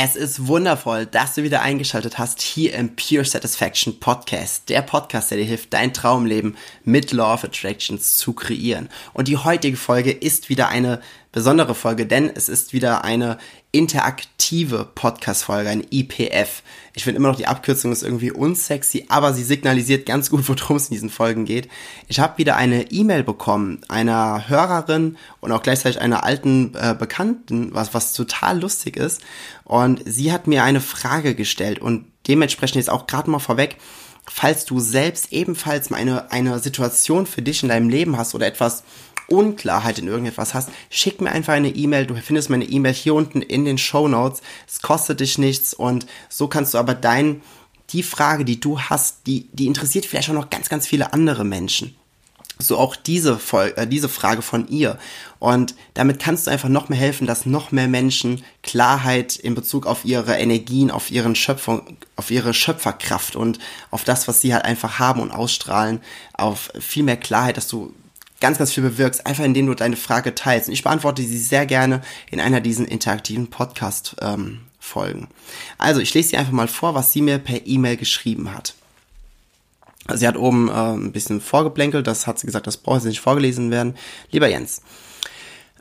Es ist wundervoll, dass du wieder eingeschaltet hast hier im Pure Satisfaction Podcast. Der Podcast, der dir hilft, dein Traumleben mit Law of Attractions zu kreieren. Und die heutige Folge ist wieder eine besondere Folge, denn es ist wieder eine interaktive Podcast-Folge, ein IPF. Ich finde immer noch, die Abkürzung ist irgendwie unsexy, aber sie signalisiert ganz gut, worum es in diesen Folgen geht. Ich habe wieder eine E-Mail bekommen einer Hörerin und auch gleichzeitig einer alten äh, Bekannten, was, was total lustig ist. Und sie hat mir eine Frage gestellt und dementsprechend jetzt auch gerade mal vorweg, falls du selbst ebenfalls mal eine, eine Situation für dich in deinem Leben hast oder etwas Unklarheit in irgendetwas hast, schick mir einfach eine E-Mail. Du findest meine E-Mail hier unten in den Show Notes. Es kostet dich nichts und so kannst du aber dein, die Frage, die du hast, die, die interessiert vielleicht auch noch ganz, ganz viele andere Menschen. So auch diese, Folge, äh, diese Frage von ihr. Und damit kannst du einfach noch mehr helfen, dass noch mehr Menschen Klarheit in Bezug auf ihre Energien, auf ihren Schöpfung, auf ihre Schöpferkraft und auf das, was sie halt einfach haben und ausstrahlen, auf viel mehr Klarheit, dass du ganz, ganz viel bewirkst, einfach indem du deine Frage teilst. Und ich beantworte sie sehr gerne in einer dieser interaktiven Podcast-Folgen. Ähm, also, ich lese sie einfach mal vor, was sie mir per E-Mail geschrieben hat. Sie hat oben äh, ein bisschen vorgeblänkelt, das hat sie gesagt, das braucht sie nicht vorgelesen werden. Lieber Jens,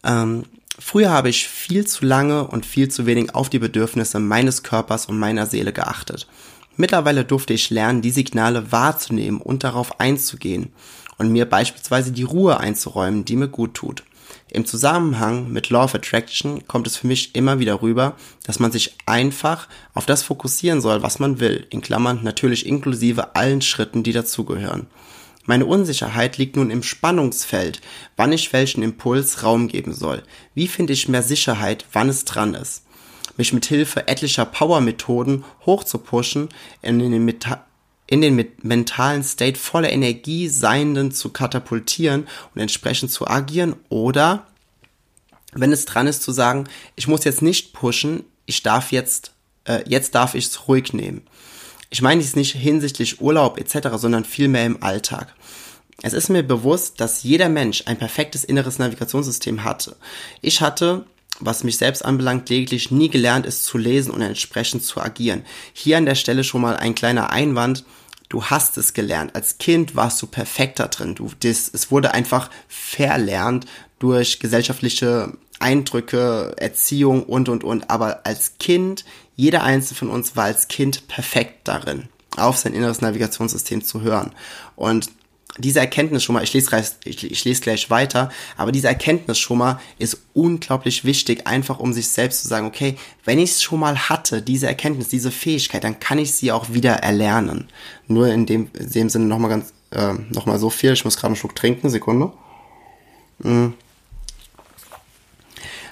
ähm, früher habe ich viel zu lange und viel zu wenig auf die Bedürfnisse meines Körpers und meiner Seele geachtet. Mittlerweile durfte ich lernen, die Signale wahrzunehmen und darauf einzugehen und mir beispielsweise die Ruhe einzuräumen, die mir gut tut. Im Zusammenhang mit Law of Attraction kommt es für mich immer wieder rüber, dass man sich einfach auf das fokussieren soll, was man will, in Klammern natürlich inklusive allen Schritten, die dazugehören. Meine Unsicherheit liegt nun im Spannungsfeld, wann ich welchen Impuls Raum geben soll. Wie finde ich mehr Sicherheit, wann es dran ist? Mich mit Hilfe etlicher Power-Methoden hochzupushen, in den, Meta in den mentalen State voller Energie Seienden zu katapultieren und entsprechend zu agieren oder wenn es dran ist zu sagen, ich muss jetzt nicht pushen, ich darf jetzt, äh, jetzt darf ich es ruhig nehmen. Ich meine dies nicht hinsichtlich Urlaub etc., sondern vielmehr im Alltag. Es ist mir bewusst, dass jeder Mensch ein perfektes inneres Navigationssystem hatte. Ich hatte was mich selbst anbelangt, lediglich nie gelernt ist zu lesen und entsprechend zu agieren. Hier an der Stelle schon mal ein kleiner Einwand. Du hast es gelernt. Als Kind warst du perfekter drin. Du, das, es wurde einfach verlernt durch gesellschaftliche Eindrücke, Erziehung und, und, und. Aber als Kind, jeder einzelne von uns war als Kind perfekt darin, auf sein inneres Navigationssystem zu hören. Und diese Erkenntnis schon mal, ich lese, gleich, ich, lese gleich weiter, aber diese Erkenntnis schon mal ist unglaublich wichtig, einfach um sich selbst zu sagen, okay, wenn ich es schon mal hatte, diese Erkenntnis, diese Fähigkeit, dann kann ich sie auch wieder erlernen. Nur in dem, in dem Sinne nochmal ganz, äh, nochmal so viel, ich muss gerade einen Schluck trinken, Sekunde. Mhm.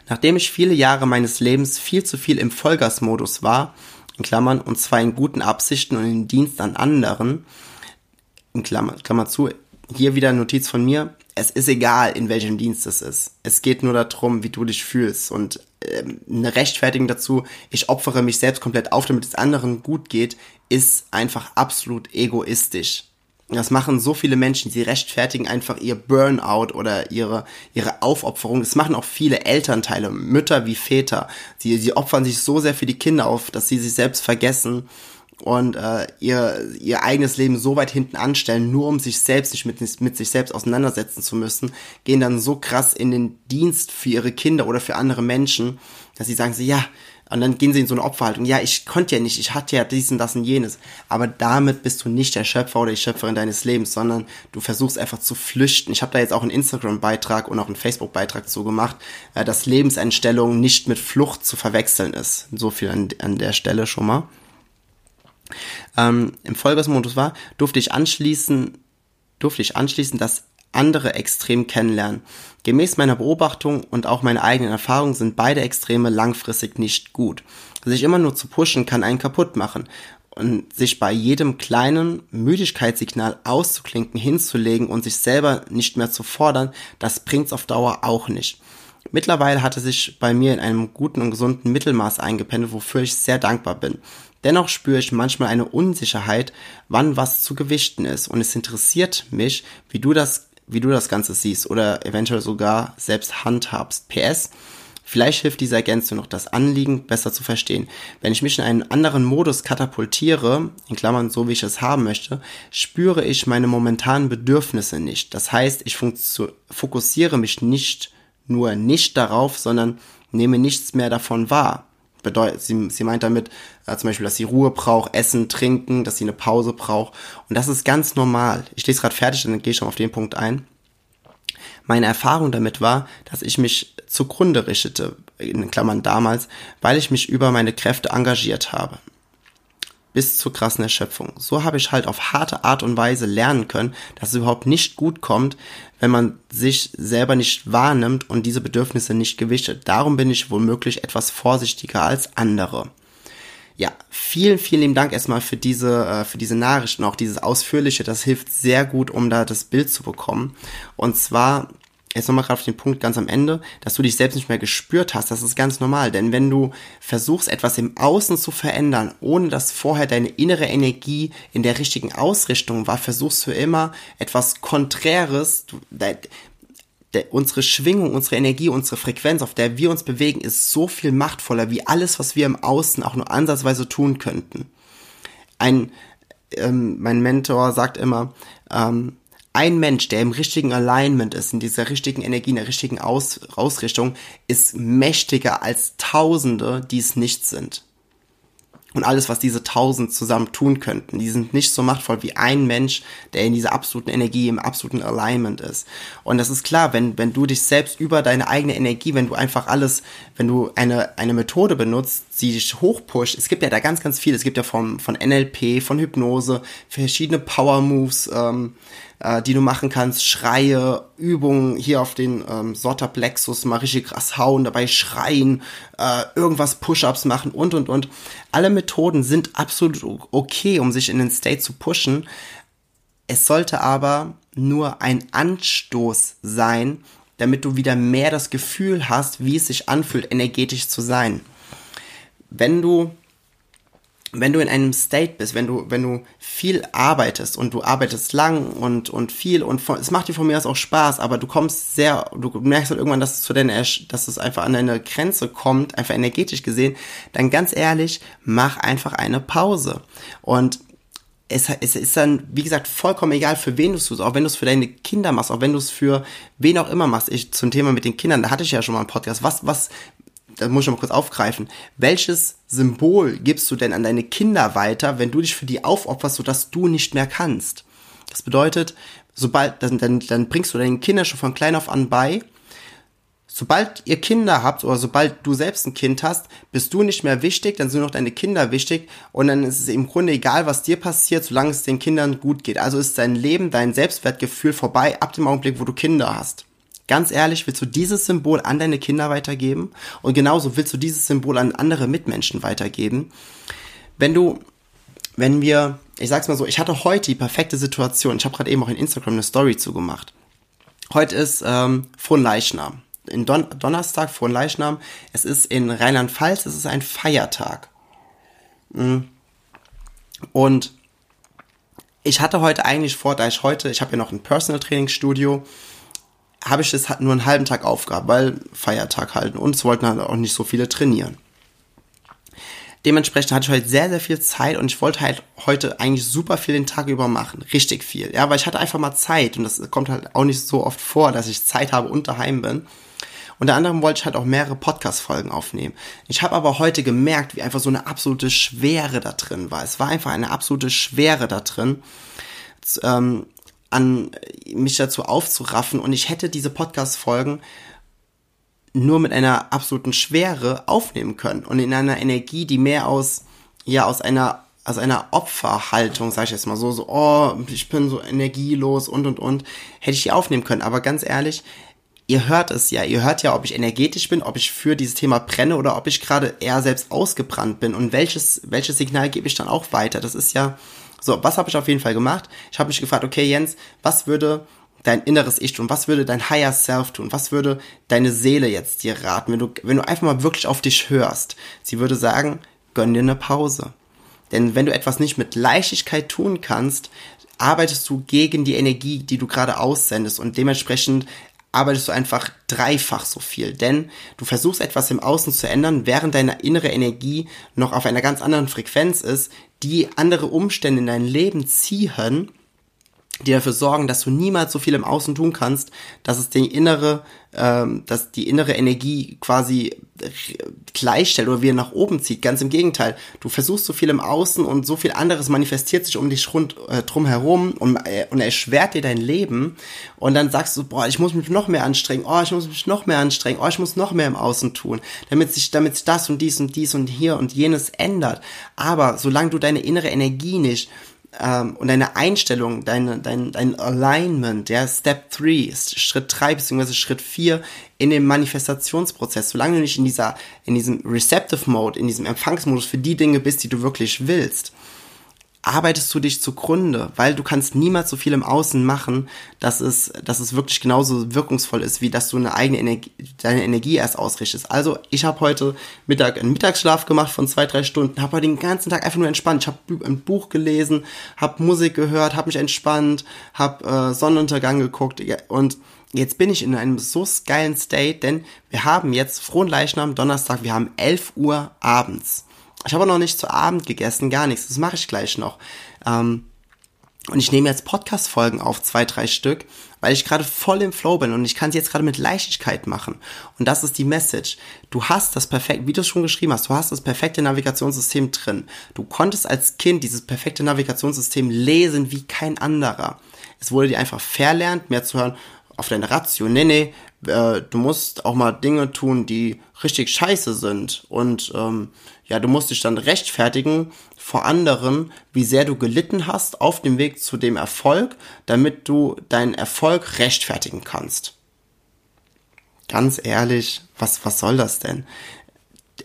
Nachdem ich viele Jahre meines Lebens viel zu viel im Vollgasmodus war, in Klammern, und zwar in guten Absichten und in Dienst an anderen, in Klammer, Klammer zu, hier wieder Notiz von mir, es ist egal, in welchem Dienst es ist. Es geht nur darum, wie du dich fühlst. Und ähm, eine Rechtfertigung dazu, ich opfere mich selbst komplett auf, damit es anderen gut geht, ist einfach absolut egoistisch. Das machen so viele Menschen, sie rechtfertigen einfach ihr Burnout oder ihre, ihre Aufopferung. Das machen auch viele Elternteile, Mütter wie Väter. Sie, sie opfern sich so sehr für die Kinder auf, dass sie sich selbst vergessen und äh, ihr, ihr eigenes Leben so weit hinten anstellen, nur um sich selbst nicht mit, mit sich selbst auseinandersetzen zu müssen, gehen dann so krass in den Dienst für ihre Kinder oder für andere Menschen, dass sie sagen sie, ja, und dann gehen sie in so eine Opferhaltung. Ja, ich konnte ja nicht, ich hatte ja dies und das und jenes. Aber damit bist du nicht der Schöpfer oder die Schöpferin deines Lebens, sondern du versuchst einfach zu flüchten. Ich habe da jetzt auch einen Instagram-Beitrag und auch einen Facebook-Beitrag zu gemacht, äh, dass Lebenseinstellung nicht mit Flucht zu verwechseln ist. So viel an, an der Stelle schon mal ähm, im Vollgasmodus war, durfte ich anschließen, durfte ich anschließen, dass andere extrem kennenlernen. Gemäß meiner Beobachtung und auch meiner eigenen Erfahrung sind beide Extreme langfristig nicht gut. Sich immer nur zu pushen kann einen kaputt machen und sich bei jedem kleinen Müdigkeitssignal auszuklinken, hinzulegen und sich selber nicht mehr zu fordern, das bringt's auf Dauer auch nicht. Mittlerweile hat es sich bei mir in einem guten und gesunden Mittelmaß eingependelt, wofür ich sehr dankbar bin. Dennoch spüre ich manchmal eine Unsicherheit, wann was zu gewichten ist. Und es interessiert mich, wie du das, wie du das Ganze siehst oder eventuell sogar selbst handhabst. PS, Vielleicht hilft diese Ergänzung noch, das Anliegen besser zu verstehen. Wenn ich mich in einen anderen Modus katapultiere, in Klammern so wie ich es haben möchte, spüre ich meine momentanen Bedürfnisse nicht. Das heißt, ich fokussiere mich nicht nur nicht darauf, sondern nehme nichts mehr davon wahr. Bedeutet, sie, sie meint damit äh, zum Beispiel, dass sie Ruhe braucht, Essen, Trinken, dass sie eine Pause braucht. Und das ist ganz normal. Ich lese gerade fertig, dann gehe ich schon auf den Punkt ein. Meine Erfahrung damit war, dass ich mich zugrunde richtete, in Klammern damals, weil ich mich über meine Kräfte engagiert habe bis zur krassen Erschöpfung. So habe ich halt auf harte Art und Weise lernen können, dass es überhaupt nicht gut kommt, wenn man sich selber nicht wahrnimmt und diese Bedürfnisse nicht gewichtet. Darum bin ich womöglich etwas vorsichtiger als andere. Ja, vielen, vielen lieben Dank erstmal für diese, äh, für diese Nachrichten, auch dieses ausführliche. Das hilft sehr gut, um da das Bild zu bekommen. Und zwar jetzt nochmal gerade auf den Punkt ganz am Ende, dass du dich selbst nicht mehr gespürt hast, das ist ganz normal. Denn wenn du versuchst, etwas im Außen zu verändern, ohne dass vorher deine innere Energie in der richtigen Ausrichtung war, versuchst du immer etwas Konträres, du, de, de, unsere Schwingung, unsere Energie, unsere Frequenz, auf der wir uns bewegen, ist so viel machtvoller wie alles, was wir im Außen auch nur ansatzweise tun könnten. Ein, ähm, mein Mentor sagt immer, ähm, ein Mensch, der im richtigen Alignment ist, in dieser richtigen Energie, in der richtigen Aus Ausrichtung, ist mächtiger als Tausende, die es nicht sind und alles, was diese tausend zusammen tun könnten. Die sind nicht so machtvoll wie ein Mensch, der in dieser absoluten Energie, im absoluten Alignment ist. Und das ist klar, wenn, wenn du dich selbst über deine eigene Energie, wenn du einfach alles, wenn du eine, eine Methode benutzt, sie dich hochpusht, es gibt ja da ganz, ganz viel, es gibt ja vom, von NLP, von Hypnose, verschiedene Power Moves, ähm, äh, die du machen kannst, Schreie, Übungen hier auf den ähm, Solarplexus mal richtig krass hauen, dabei schreien, äh, irgendwas Push-ups machen und und und. Alle Methoden sind absolut okay, um sich in den State zu pushen. Es sollte aber nur ein Anstoß sein, damit du wieder mehr das Gefühl hast, wie es sich anfühlt, energetisch zu sein. Wenn du wenn du in einem State bist, wenn du, wenn du viel arbeitest und du arbeitest lang und, und viel und von, es macht dir von mir aus auch Spaß, aber du kommst sehr, du merkst halt irgendwann, dass es zu deiner, dass es einfach an deine Grenze kommt, einfach energetisch gesehen, dann ganz ehrlich, mach einfach eine Pause. Und es, es ist dann, wie gesagt, vollkommen egal, für wen du es tust, auch wenn du es für deine Kinder machst, auch wenn du es für wen auch immer machst. Ich zum Thema mit den Kindern, da hatte ich ja schon mal einen Podcast. Was, was, das muss ich mal kurz aufgreifen. Welches Symbol gibst du denn an deine Kinder weiter, wenn du dich für die aufopferst, sodass du nicht mehr kannst? Das bedeutet, sobald, dann, dann, dann bringst du deinen Kindern schon von klein auf an bei, sobald ihr Kinder habt oder sobald du selbst ein Kind hast, bist du nicht mehr wichtig, dann sind nur noch deine Kinder wichtig und dann ist es im Grunde egal, was dir passiert, solange es den Kindern gut geht. Also ist dein Leben, dein Selbstwertgefühl vorbei ab dem Augenblick, wo du Kinder hast. Ganz ehrlich, willst du dieses Symbol an deine Kinder weitergeben? Und genauso willst du dieses Symbol an andere Mitmenschen weitergeben? Wenn du, wenn wir, ich sag's mal so, ich hatte heute die perfekte Situation. Ich habe gerade eben auch in Instagram eine Story zugemacht. Heute ist ähm, Fronleichnam. In Don Donnerstag, Fronleichnam. Es ist in Rheinland-Pfalz, es ist ein Feiertag. Mm. Und ich hatte heute eigentlich vor, da ich heute, ich habe ja noch ein Personal Training Studio habe ich das nur einen halben Tag aufgehabt, weil Feiertag halten und es wollten halt auch nicht so viele trainieren. Dementsprechend hatte ich heute sehr, sehr viel Zeit und ich wollte halt heute eigentlich super viel den Tag über machen. Richtig viel. Ja, weil ich hatte einfach mal Zeit und das kommt halt auch nicht so oft vor, dass ich Zeit habe und daheim bin. Unter anderem wollte ich halt auch mehrere Podcast-Folgen aufnehmen. Ich habe aber heute gemerkt, wie einfach so eine absolute Schwere da drin war. Es war einfach eine absolute Schwere da drin. Ähm, an mich dazu aufzuraffen und ich hätte diese Podcast-Folgen nur mit einer absoluten Schwere aufnehmen können und in einer Energie, die mehr aus, ja, aus einer also einer Opferhaltung, sag ich jetzt mal so, so, oh, ich bin so energielos und und und, hätte ich die aufnehmen können. Aber ganz ehrlich, ihr hört es ja, ihr hört ja, ob ich energetisch bin, ob ich für dieses Thema brenne oder ob ich gerade eher selbst ausgebrannt bin und welches, welches Signal gebe ich dann auch weiter. Das ist ja, so, was habe ich auf jeden Fall gemacht? Ich habe mich gefragt, okay, Jens, was würde dein inneres Ich tun? Was würde dein Higher Self tun? Was würde deine Seele jetzt dir raten, wenn du, wenn du einfach mal wirklich auf dich hörst? Sie würde sagen, gönn dir eine Pause. Denn wenn du etwas nicht mit Leichtigkeit tun kannst, arbeitest du gegen die Energie, die du gerade aussendest und dementsprechend arbeitest du einfach dreifach so viel. Denn du versuchst etwas im Außen zu ändern, während deine innere Energie noch auf einer ganz anderen Frequenz ist, die andere Umstände in dein Leben ziehen die dafür sorgen, dass du niemals so viel im Außen tun kannst, dass es die innere, ähm, dass die innere Energie quasi gleichstellt oder wieder nach oben zieht. Ganz im Gegenteil. Du versuchst so viel im Außen und so viel anderes manifestiert sich um dich rund äh, drum herum und, äh, und erschwert dir dein Leben. Und dann sagst du, boah, ich muss mich noch mehr anstrengen, oh, ich muss mich noch mehr anstrengen, oh, ich muss noch mehr im Außen tun, damit sich, damit sich das und dies und dies und hier und jenes ändert. Aber solange du deine innere Energie nicht ähm, und deine Einstellung, deine, dein, dein Alignment, der Step 3 ist Schritt 3 bzw. Schritt 4 in dem Manifestationsprozess, solange du nicht in dieser, in diesem Receptive Mode, in diesem Empfangsmodus für die Dinge bist, die du wirklich willst, arbeitest du dich zugrunde, weil du kannst niemals so viel im Außen machen, dass es, dass es wirklich genauso wirkungsvoll ist, wie dass du eine eigene Energie, deine Energie erst ausrichtest. Also ich habe heute Mittag einen Mittagsschlaf gemacht von zwei, drei Stunden, habe den ganzen Tag einfach nur entspannt. Ich habe ein Buch gelesen, habe Musik gehört, habe mich entspannt, habe äh, Sonnenuntergang geguckt und jetzt bin ich in einem so geilen State, denn wir haben jetzt frohen Leichnam Donnerstag, wir haben 11 Uhr abends. Ich habe noch nicht zu Abend gegessen, gar nichts. Das mache ich gleich noch. Ähm, und ich nehme jetzt Podcast-Folgen auf, zwei, drei Stück, weil ich gerade voll im Flow bin und ich kann sie jetzt gerade mit Leichtigkeit machen. Und das ist die Message. Du hast das perfekte, wie du es schon geschrieben hast, du hast das perfekte Navigationssystem drin. Du konntest als Kind dieses perfekte Navigationssystem lesen wie kein anderer. Es wurde dir einfach verlernt, mehr zu hören auf deine Ratio. Nee, nee, äh, du musst auch mal Dinge tun, die richtig scheiße sind. Und ähm, ja, du musst dich dann rechtfertigen vor anderen, wie sehr du gelitten hast auf dem Weg zu dem Erfolg, damit du deinen Erfolg rechtfertigen kannst. Ganz ehrlich, was, was soll das denn?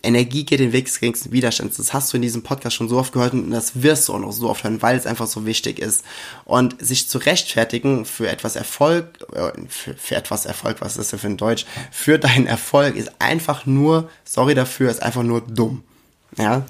Energie geht den Weg des geringsten Widerstands. Das hast du in diesem Podcast schon so oft gehört und das wirst du auch noch so oft hören, weil es einfach so wichtig ist. Und sich zu rechtfertigen für etwas Erfolg, äh, für, für etwas Erfolg, was ist das für ein Deutsch? Für deinen Erfolg ist einfach nur, sorry dafür, ist einfach nur dumm. Ja.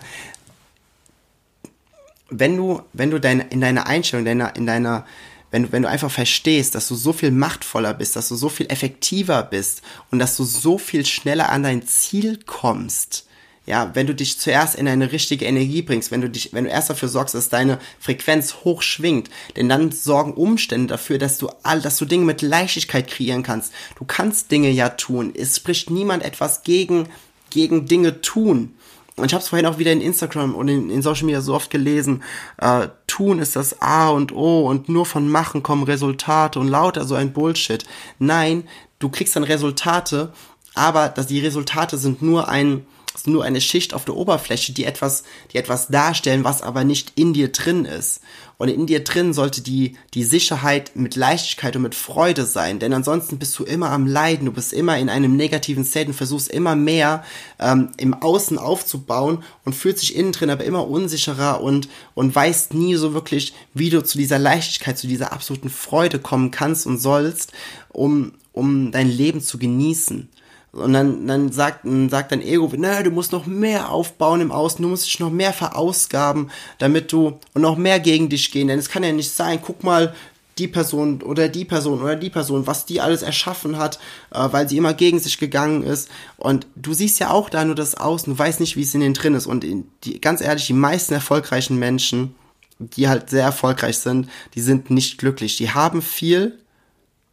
Wenn du, wenn du dein, in deiner Einstellung, deiner, in deiner, wenn du, wenn du einfach verstehst, dass du so viel machtvoller bist, dass du so viel effektiver bist und dass du so viel schneller an dein Ziel kommst, ja, wenn du dich zuerst in eine richtige Energie bringst, wenn du dich, wenn du erst dafür sorgst, dass deine Frequenz hoch schwingt, denn dann sorgen Umstände dafür, dass du all, dass du Dinge mit Leichtigkeit kreieren kannst. Du kannst Dinge ja tun. Es spricht niemand etwas gegen, gegen Dinge tun. Und ich habe es vorhin auch wieder in Instagram und in, in, Social Media so oft gelesen. Äh, tun ist das A und O und nur von Machen kommen Resultate und lauter so ein Bullshit. Nein, du kriegst dann Resultate, aber dass die Resultate sind nur ein nur eine Schicht auf der Oberfläche, die etwas, die etwas darstellen, was aber nicht in dir drin ist. Und in dir drin sollte die, die Sicherheit mit Leichtigkeit und mit Freude sein, denn ansonsten bist du immer am Leiden, du bist immer in einem negativen State und versuchst immer mehr ähm, im Außen aufzubauen und fühlst dich innen drin aber immer unsicherer und, und weißt nie so wirklich, wie du zu dieser Leichtigkeit, zu dieser absoluten Freude kommen kannst und sollst, um, um dein Leben zu genießen. Und dann, dann sagt, sagt dein Ego, na, du musst noch mehr aufbauen im Außen, du musst dich noch mehr verausgaben, damit du und noch mehr gegen dich gehen. Denn es kann ja nicht sein, guck mal, die Person oder die Person oder die Person, was die alles erschaffen hat, äh, weil sie immer gegen sich gegangen ist. Und du siehst ja auch da nur das Außen, du weißt nicht, wie es in denen drin ist. Und die, ganz ehrlich, die meisten erfolgreichen Menschen, die halt sehr erfolgreich sind, die sind nicht glücklich. Die haben viel,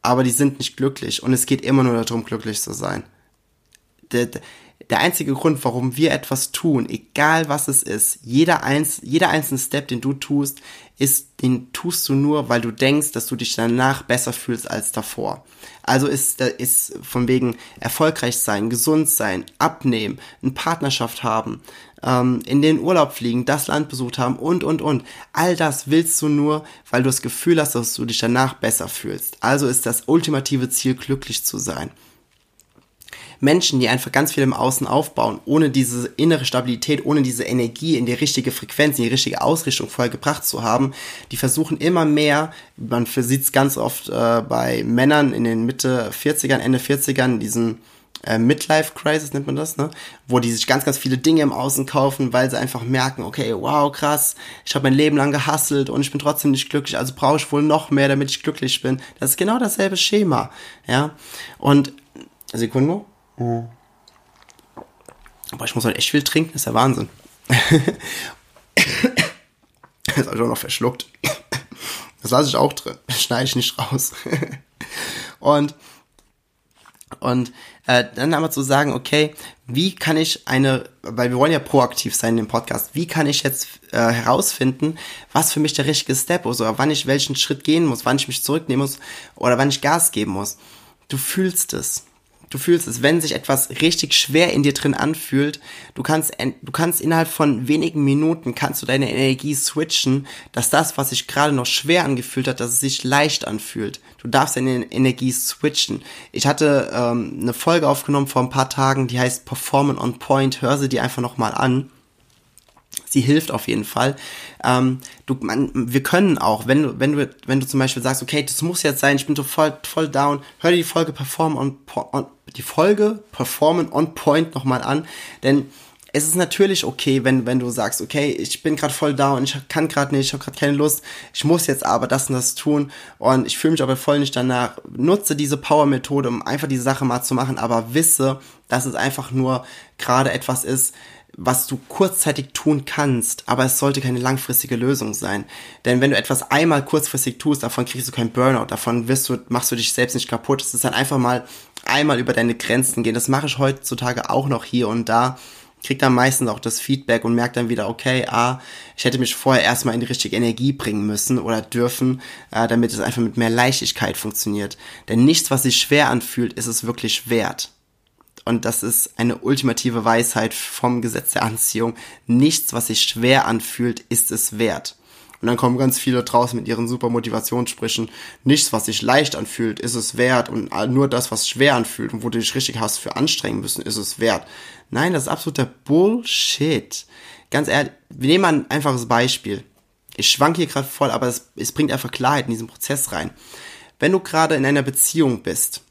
aber die sind nicht glücklich. Und es geht immer nur darum, glücklich zu sein der einzige Grund, warum wir etwas tun, egal was es ist, jeder, eins, jeder einzelne Step, den du tust, ist, den tust du nur, weil du denkst, dass du dich danach besser fühlst als davor. Also ist, ist von wegen erfolgreich sein, gesund sein, abnehmen, eine Partnerschaft haben, ähm, in den Urlaub fliegen, das Land besucht haben und, und, und. All das willst du nur, weil du das Gefühl hast, dass du dich danach besser fühlst. Also ist das ultimative Ziel, glücklich zu sein. Menschen, die einfach ganz viel im Außen aufbauen, ohne diese innere Stabilität, ohne diese Energie in die richtige Frequenz, in die richtige Ausrichtung vorher gebracht zu haben, die versuchen immer mehr, man sieht es ganz oft äh, bei Männern in den Mitte 40ern, Ende 40ern, diesen äh, Midlife Crisis nennt man das, ne? Wo die sich ganz, ganz viele Dinge im Außen kaufen, weil sie einfach merken, okay, wow, krass, ich habe mein Leben lang gehustelt und ich bin trotzdem nicht glücklich, also brauche ich wohl noch mehr, damit ich glücklich bin. Das ist genau dasselbe Schema, ja. Und Sekunde. Mhm. Aber ich muss halt echt viel trinken, das ist ja Wahnsinn. Jetzt habe ich auch noch verschluckt. Das lasse ich auch drin. Das schneide ich nicht raus. und und äh, dann aber zu sagen, okay, wie kann ich eine, weil wir wollen ja proaktiv sein in dem Podcast, wie kann ich jetzt äh, herausfinden, was für mich der richtige Step ist oder wann ich welchen Schritt gehen muss, wann ich mich zurücknehmen muss oder wann ich Gas geben muss. Du fühlst es du fühlst es, wenn sich etwas richtig schwer in dir drin anfühlt, du kannst, du kannst innerhalb von wenigen Minuten kannst du deine Energie switchen, dass das, was sich gerade noch schwer angefühlt hat, dass es sich leicht anfühlt. Du darfst deine Energie switchen. Ich hatte ähm, eine Folge aufgenommen vor ein paar Tagen, die heißt Performance on Point. Hör sie dir einfach nochmal an sie hilft auf jeden Fall. Ähm, du, man, wir können auch, wenn du, wenn du, wenn du zum Beispiel sagst, okay, das muss jetzt sein, ich bin so voll, voll down, hör dir die Folge Perform on, on die Folge Performance on Point nochmal an, denn es ist natürlich okay, wenn, wenn du sagst, okay, ich bin gerade voll down, ich kann gerade nicht, ich habe gerade keine Lust, ich muss jetzt aber das und das tun und ich fühle mich aber voll nicht danach. Nutze diese Power-Methode, um einfach die Sache mal zu machen, aber wisse, dass es einfach nur gerade etwas ist, was du kurzzeitig tun kannst, aber es sollte keine langfristige Lösung sein. Denn wenn du etwas einmal kurzfristig tust, davon kriegst du keinen Burnout, davon wirst du, machst du dich selbst nicht kaputt. Es ist dann einfach mal einmal über deine Grenzen gehen. Das mache ich heutzutage auch noch hier und da. Krieg dann meistens auch das Feedback und merke dann wieder, okay, ah, ich hätte mich vorher erstmal in die richtige Energie bringen müssen oder dürfen, äh, damit es einfach mit mehr Leichtigkeit funktioniert. Denn nichts, was sich schwer anfühlt, ist es wirklich wert. Und das ist eine ultimative Weisheit vom Gesetz der Anziehung. Nichts, was sich schwer anfühlt, ist es wert. Und dann kommen ganz viele draußen mit ihren super Motivationssprüchen. Nichts, was sich leicht anfühlt, ist es wert. Und nur das, was schwer anfühlt und wo du dich richtig hast für anstrengen müssen, ist es wert. Nein, das ist absoluter Bullshit. Ganz ehrlich, wir nehmen ein einfaches Beispiel. Ich schwank hier gerade voll, aber es, es bringt einfach Klarheit in diesen Prozess rein. Wenn du gerade in einer Beziehung bist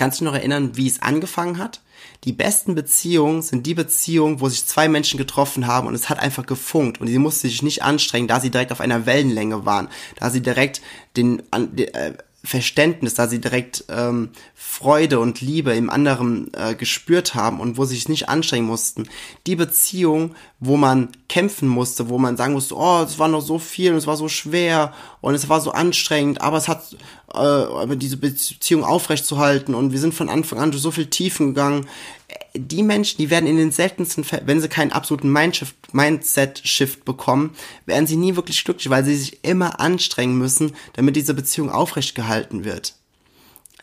Kannst du dich noch erinnern, wie es angefangen hat? Die besten Beziehungen sind die Beziehungen, wo sich zwei Menschen getroffen haben und es hat einfach gefunkt. Und sie musste sich nicht anstrengen, da sie direkt auf einer Wellenlänge waren, da sie direkt den, äh, Verständnis, da sie direkt ähm, Freude und Liebe im anderen äh, gespürt haben und wo sie sich nicht anstrengen mussten. Die Beziehung, wo man kämpfen musste, wo man sagen musste, oh, es war noch so viel und es war so schwer und es war so anstrengend, aber es hat äh, diese Beziehung aufrechtzuerhalten und wir sind von Anfang an durch so viel Tiefen gegangen die Menschen, die werden in den seltensten Fällen, wenn sie keinen absoluten Mindset-Shift bekommen, werden sie nie wirklich glücklich, weil sie sich immer anstrengen müssen, damit diese Beziehung aufrecht gehalten wird.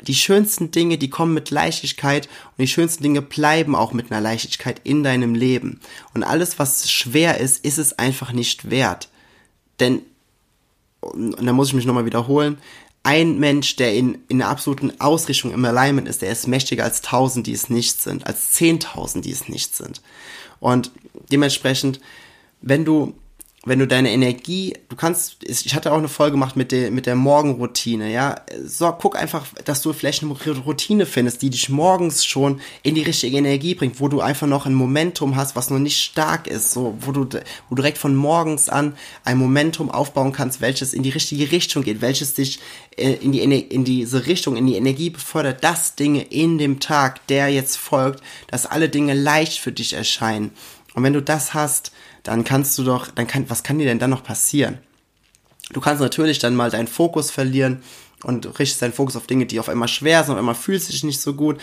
Die schönsten Dinge, die kommen mit Leichtigkeit und die schönsten Dinge bleiben auch mit einer Leichtigkeit in deinem Leben. Und alles, was schwer ist, ist es einfach nicht wert. Denn, und da muss ich mich nochmal wiederholen, ein Mensch, der in, in einer absoluten Ausrichtung im Alignment ist, der ist mächtiger als tausend, die es nicht sind, als zehntausend, die es nicht sind. Und dementsprechend, wenn du wenn du deine Energie, du kannst, ich hatte auch eine Folge gemacht mit der, mit der Morgenroutine, ja, so, guck einfach, dass du vielleicht eine Routine findest, die dich morgens schon in die richtige Energie bringt, wo du einfach noch ein Momentum hast, was noch nicht stark ist, so, wo du, wo direkt von morgens an ein Momentum aufbauen kannst, welches in die richtige Richtung geht, welches dich äh, in die, in diese Richtung, in die Energie befördert, dass Dinge in dem Tag, der jetzt folgt, dass alle Dinge leicht für dich erscheinen. Und wenn du das hast, dann kannst du doch, dann kann, was kann dir denn dann noch passieren? Du kannst natürlich dann mal deinen Fokus verlieren und richtest deinen Fokus auf Dinge, die auf einmal schwer sind, auf einmal fühlst du dich nicht so gut.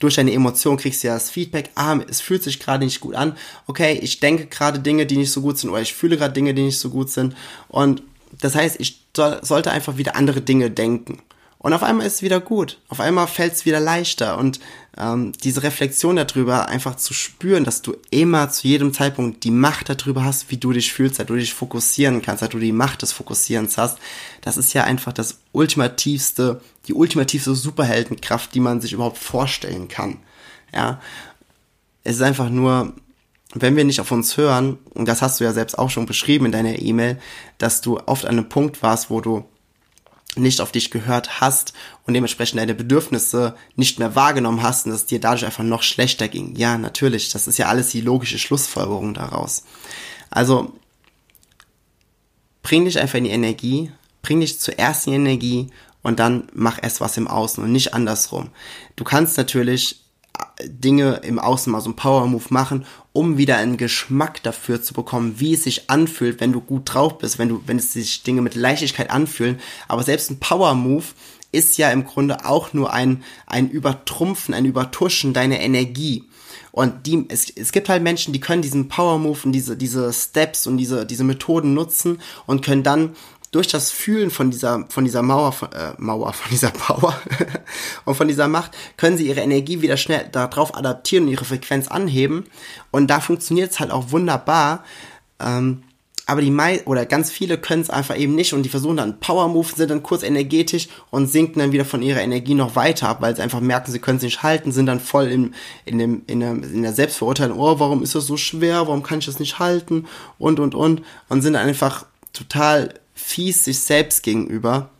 Durch deine Emotion kriegst du ja das Feedback, ah, es fühlt sich gerade nicht gut an. Okay, ich denke gerade Dinge, die nicht so gut sind oder ich fühle gerade Dinge, die nicht so gut sind. Und das heißt, ich soll, sollte einfach wieder andere Dinge denken. Und auf einmal ist es wieder gut. Auf einmal fällt es wieder leichter. Und ähm, diese Reflexion darüber, einfach zu spüren, dass du immer zu jedem Zeitpunkt die Macht darüber hast, wie du dich fühlst, dass du dich fokussieren kannst, dass du die Macht des Fokussierens hast, das ist ja einfach das ultimativste, die ultimativste Superheldenkraft, die man sich überhaupt vorstellen kann. Ja. Es ist einfach nur, wenn wir nicht auf uns hören, und das hast du ja selbst auch schon beschrieben in deiner E-Mail, dass du oft an einem Punkt warst, wo du nicht auf dich gehört hast und dementsprechend deine Bedürfnisse nicht mehr wahrgenommen hast und dass es dir dadurch einfach noch schlechter ging. Ja, natürlich, das ist ja alles die logische Schlussfolgerung daraus. Also bring dich einfach in die Energie, bring dich zuerst in die Energie und dann mach erst was im Außen und nicht andersrum. Du kannst natürlich Dinge im Außen mal so ein Power Move machen, um wieder einen Geschmack dafür zu bekommen, wie es sich anfühlt, wenn du gut drauf bist, wenn du, wenn es sich Dinge mit Leichtigkeit anfühlen. Aber selbst ein Power Move ist ja im Grunde auch nur ein, ein Übertrumpfen, ein Übertuschen deiner Energie. Und die, es, es gibt halt Menschen, die können diesen Power Move und diese, diese Steps und diese, diese Methoden nutzen und können dann durch das Fühlen von dieser, von dieser Mauer, von, äh, Mauer, von dieser Power und von dieser Macht, können sie ihre Energie wieder schnell darauf adaptieren und ihre Frequenz anheben. Und da funktioniert es halt auch wunderbar. Ähm, aber die mei oder ganz viele können es einfach eben nicht und die versuchen dann Power Move, sind dann kurz energetisch und sinken dann wieder von ihrer Energie noch weiter ab, weil sie einfach merken, sie können es nicht halten, sind dann voll in, in, dem, in, der, in der Selbstverurteilung, oh, warum ist das so schwer, warum kann ich das nicht halten und und und und sind einfach total fies sich selbst gegenüber.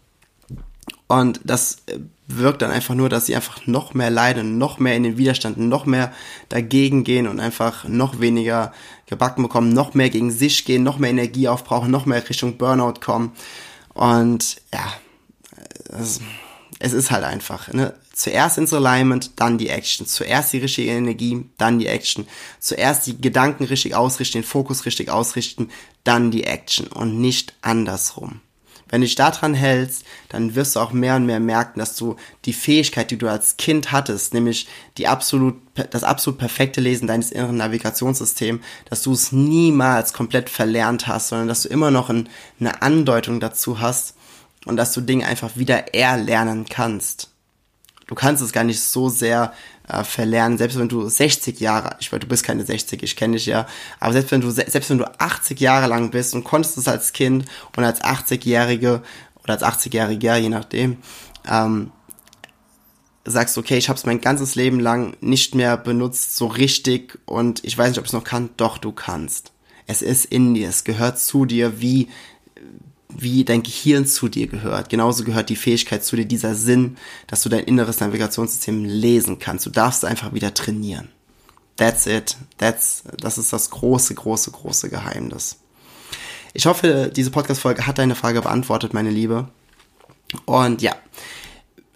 Und das äh, wirkt dann einfach nur, dass sie einfach noch mehr leiden, noch mehr in den Widerstand, noch mehr dagegen gehen und einfach noch weniger gebacken bekommen, noch mehr gegen sich gehen, noch mehr Energie aufbrauchen, noch mehr Richtung Burnout kommen. Und ja, es, es ist halt einfach. Ne? Zuerst ins Alignment, dann die Action. Zuerst die richtige Energie, dann die Action. Zuerst die Gedanken richtig ausrichten, den Fokus richtig ausrichten, dann die Action und nicht andersrum. Wenn du dich daran hältst, dann wirst du auch mehr und mehr merken, dass du die Fähigkeit, die du als Kind hattest, nämlich die absolut, das absolut perfekte Lesen deines inneren Navigationssystems, dass du es niemals komplett verlernt hast, sondern dass du immer noch ein, eine Andeutung dazu hast und dass du Dinge einfach wieder erlernen kannst. Du kannst es gar nicht so sehr äh, verlernen, selbst wenn du 60 Jahre, ich weiß, du bist keine 60, ich kenne dich ja, aber selbst wenn du selbst wenn du 80 Jahre lang bist und konntest es als Kind und als 80-Jährige oder als 80-Jähriger, je nachdem, ähm, sagst, okay, ich habe es mein ganzes Leben lang nicht mehr benutzt, so richtig und ich weiß nicht, ob ich es noch kann. Doch, du kannst. Es ist in dir, es gehört zu dir, wie wie dein Gehirn zu dir gehört. Genauso gehört die Fähigkeit zu dir, dieser Sinn, dass du dein inneres Navigationssystem lesen kannst. Du darfst einfach wieder trainieren. That's it. That's, das ist das große, große, große Geheimnis. Ich hoffe, diese Podcast-Folge hat deine Frage beantwortet, meine Liebe. Und ja,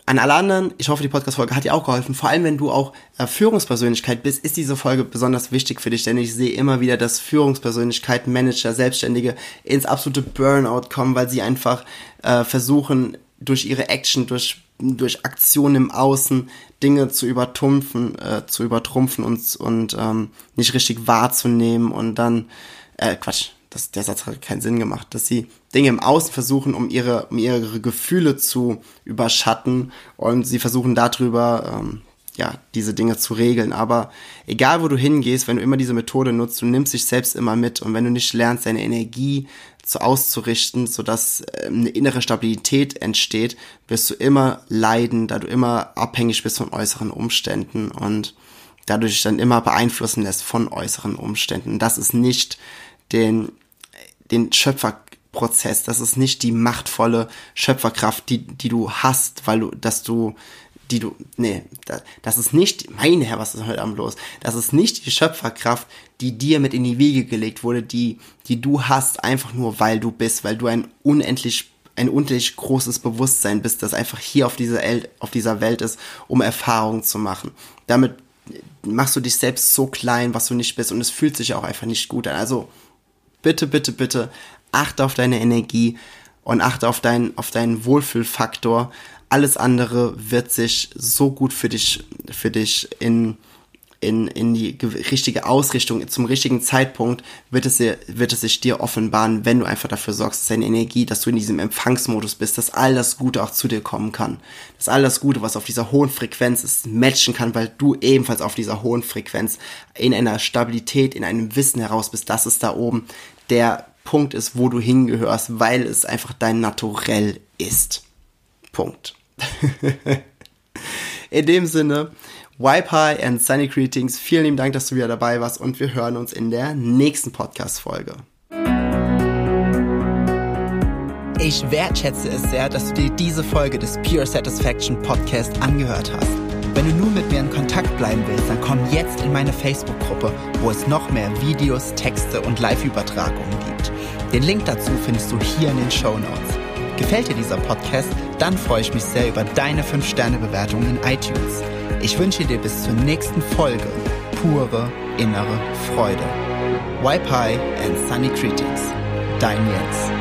an alle anderen, ich hoffe, die Podcast-Folge hat dir auch geholfen. Vor allem, wenn du auch äh, Führungspersönlichkeit bist, ist diese Folge besonders wichtig für dich, denn ich sehe immer wieder, dass Führungspersönlichkeiten, Manager, Selbstständige ins absolute Burnout kommen, weil sie einfach äh, versuchen, durch ihre Action, durch, durch Aktionen im Außen Dinge zu übertrumpfen, äh, zu übertrumpfen und, und ähm, nicht richtig wahrzunehmen und dann, äh, Quatsch, das, der Satz hat keinen Sinn gemacht, dass sie Dinge im Außen versuchen, um ihre, um ihre Gefühle zu überschatten und sie versuchen darüber, ähm, ja, diese Dinge zu regeln. Aber egal, wo du hingehst, wenn du immer diese Methode nutzt, du nimmst dich selbst immer mit und wenn du nicht lernst, deine Energie zu auszurichten, sodass äh, eine innere Stabilität entsteht, wirst du immer leiden, da du immer abhängig bist von äußeren Umständen und dadurch dann immer beeinflussen lässt von äußeren Umständen. Das ist nicht den den Schöpferprozess. Das ist nicht die machtvolle Schöpferkraft, die, die du hast, weil du, dass du, die du, nee, das ist nicht, meine Herr, was ist heute Abend los? Das ist nicht die Schöpferkraft, die dir mit in die Wiege gelegt wurde, die, die du hast, einfach nur weil du bist, weil du ein unendlich ein unendlich großes Bewusstsein bist, das einfach hier auf dieser, El auf dieser Welt ist, um Erfahrungen zu machen. Damit machst du dich selbst so klein, was du nicht bist und es fühlt sich auch einfach nicht gut an. Also bitte, bitte, bitte achte auf deine Energie und achte auf deinen, auf deinen Wohlfühlfaktor. Alles andere wird sich so gut für dich, für dich in, in, in die richtige Ausrichtung, zum richtigen Zeitpunkt wird es, wird es sich dir offenbaren, wenn du einfach dafür sorgst, dass deine Energie, dass du in diesem Empfangsmodus bist, dass all das Gute auch zu dir kommen kann. Dass all das Gute, was auf dieser hohen Frequenz ist, matchen kann, weil du ebenfalls auf dieser hohen Frequenz in einer Stabilität, in einem Wissen heraus bist, dass es da oben der Punkt ist, wo du hingehörst, weil es einfach dein Naturell ist. Punkt. in dem Sinne, High and Sunny Greetings. Vielen lieben Dank, dass du wieder dabei warst und wir hören uns in der nächsten Podcast-Folge. Ich wertschätze es sehr, dass du dir diese Folge des Pure Satisfaction Podcast angehört hast. Wenn du nun mit mir in Kontakt bleiben willst, dann komm jetzt in meine Facebook-Gruppe, wo es noch mehr Videos, Texte und Live-Übertragungen gibt. Den Link dazu findest du hier in den Show Notes. Gefällt dir dieser Podcast? Dann freue ich mich sehr über deine 5-Sterne-Bewertung in iTunes. Ich wünsche dir bis zur nächsten Folge pure innere Freude. Wipe High and Sunny Greetings. Dein Jens.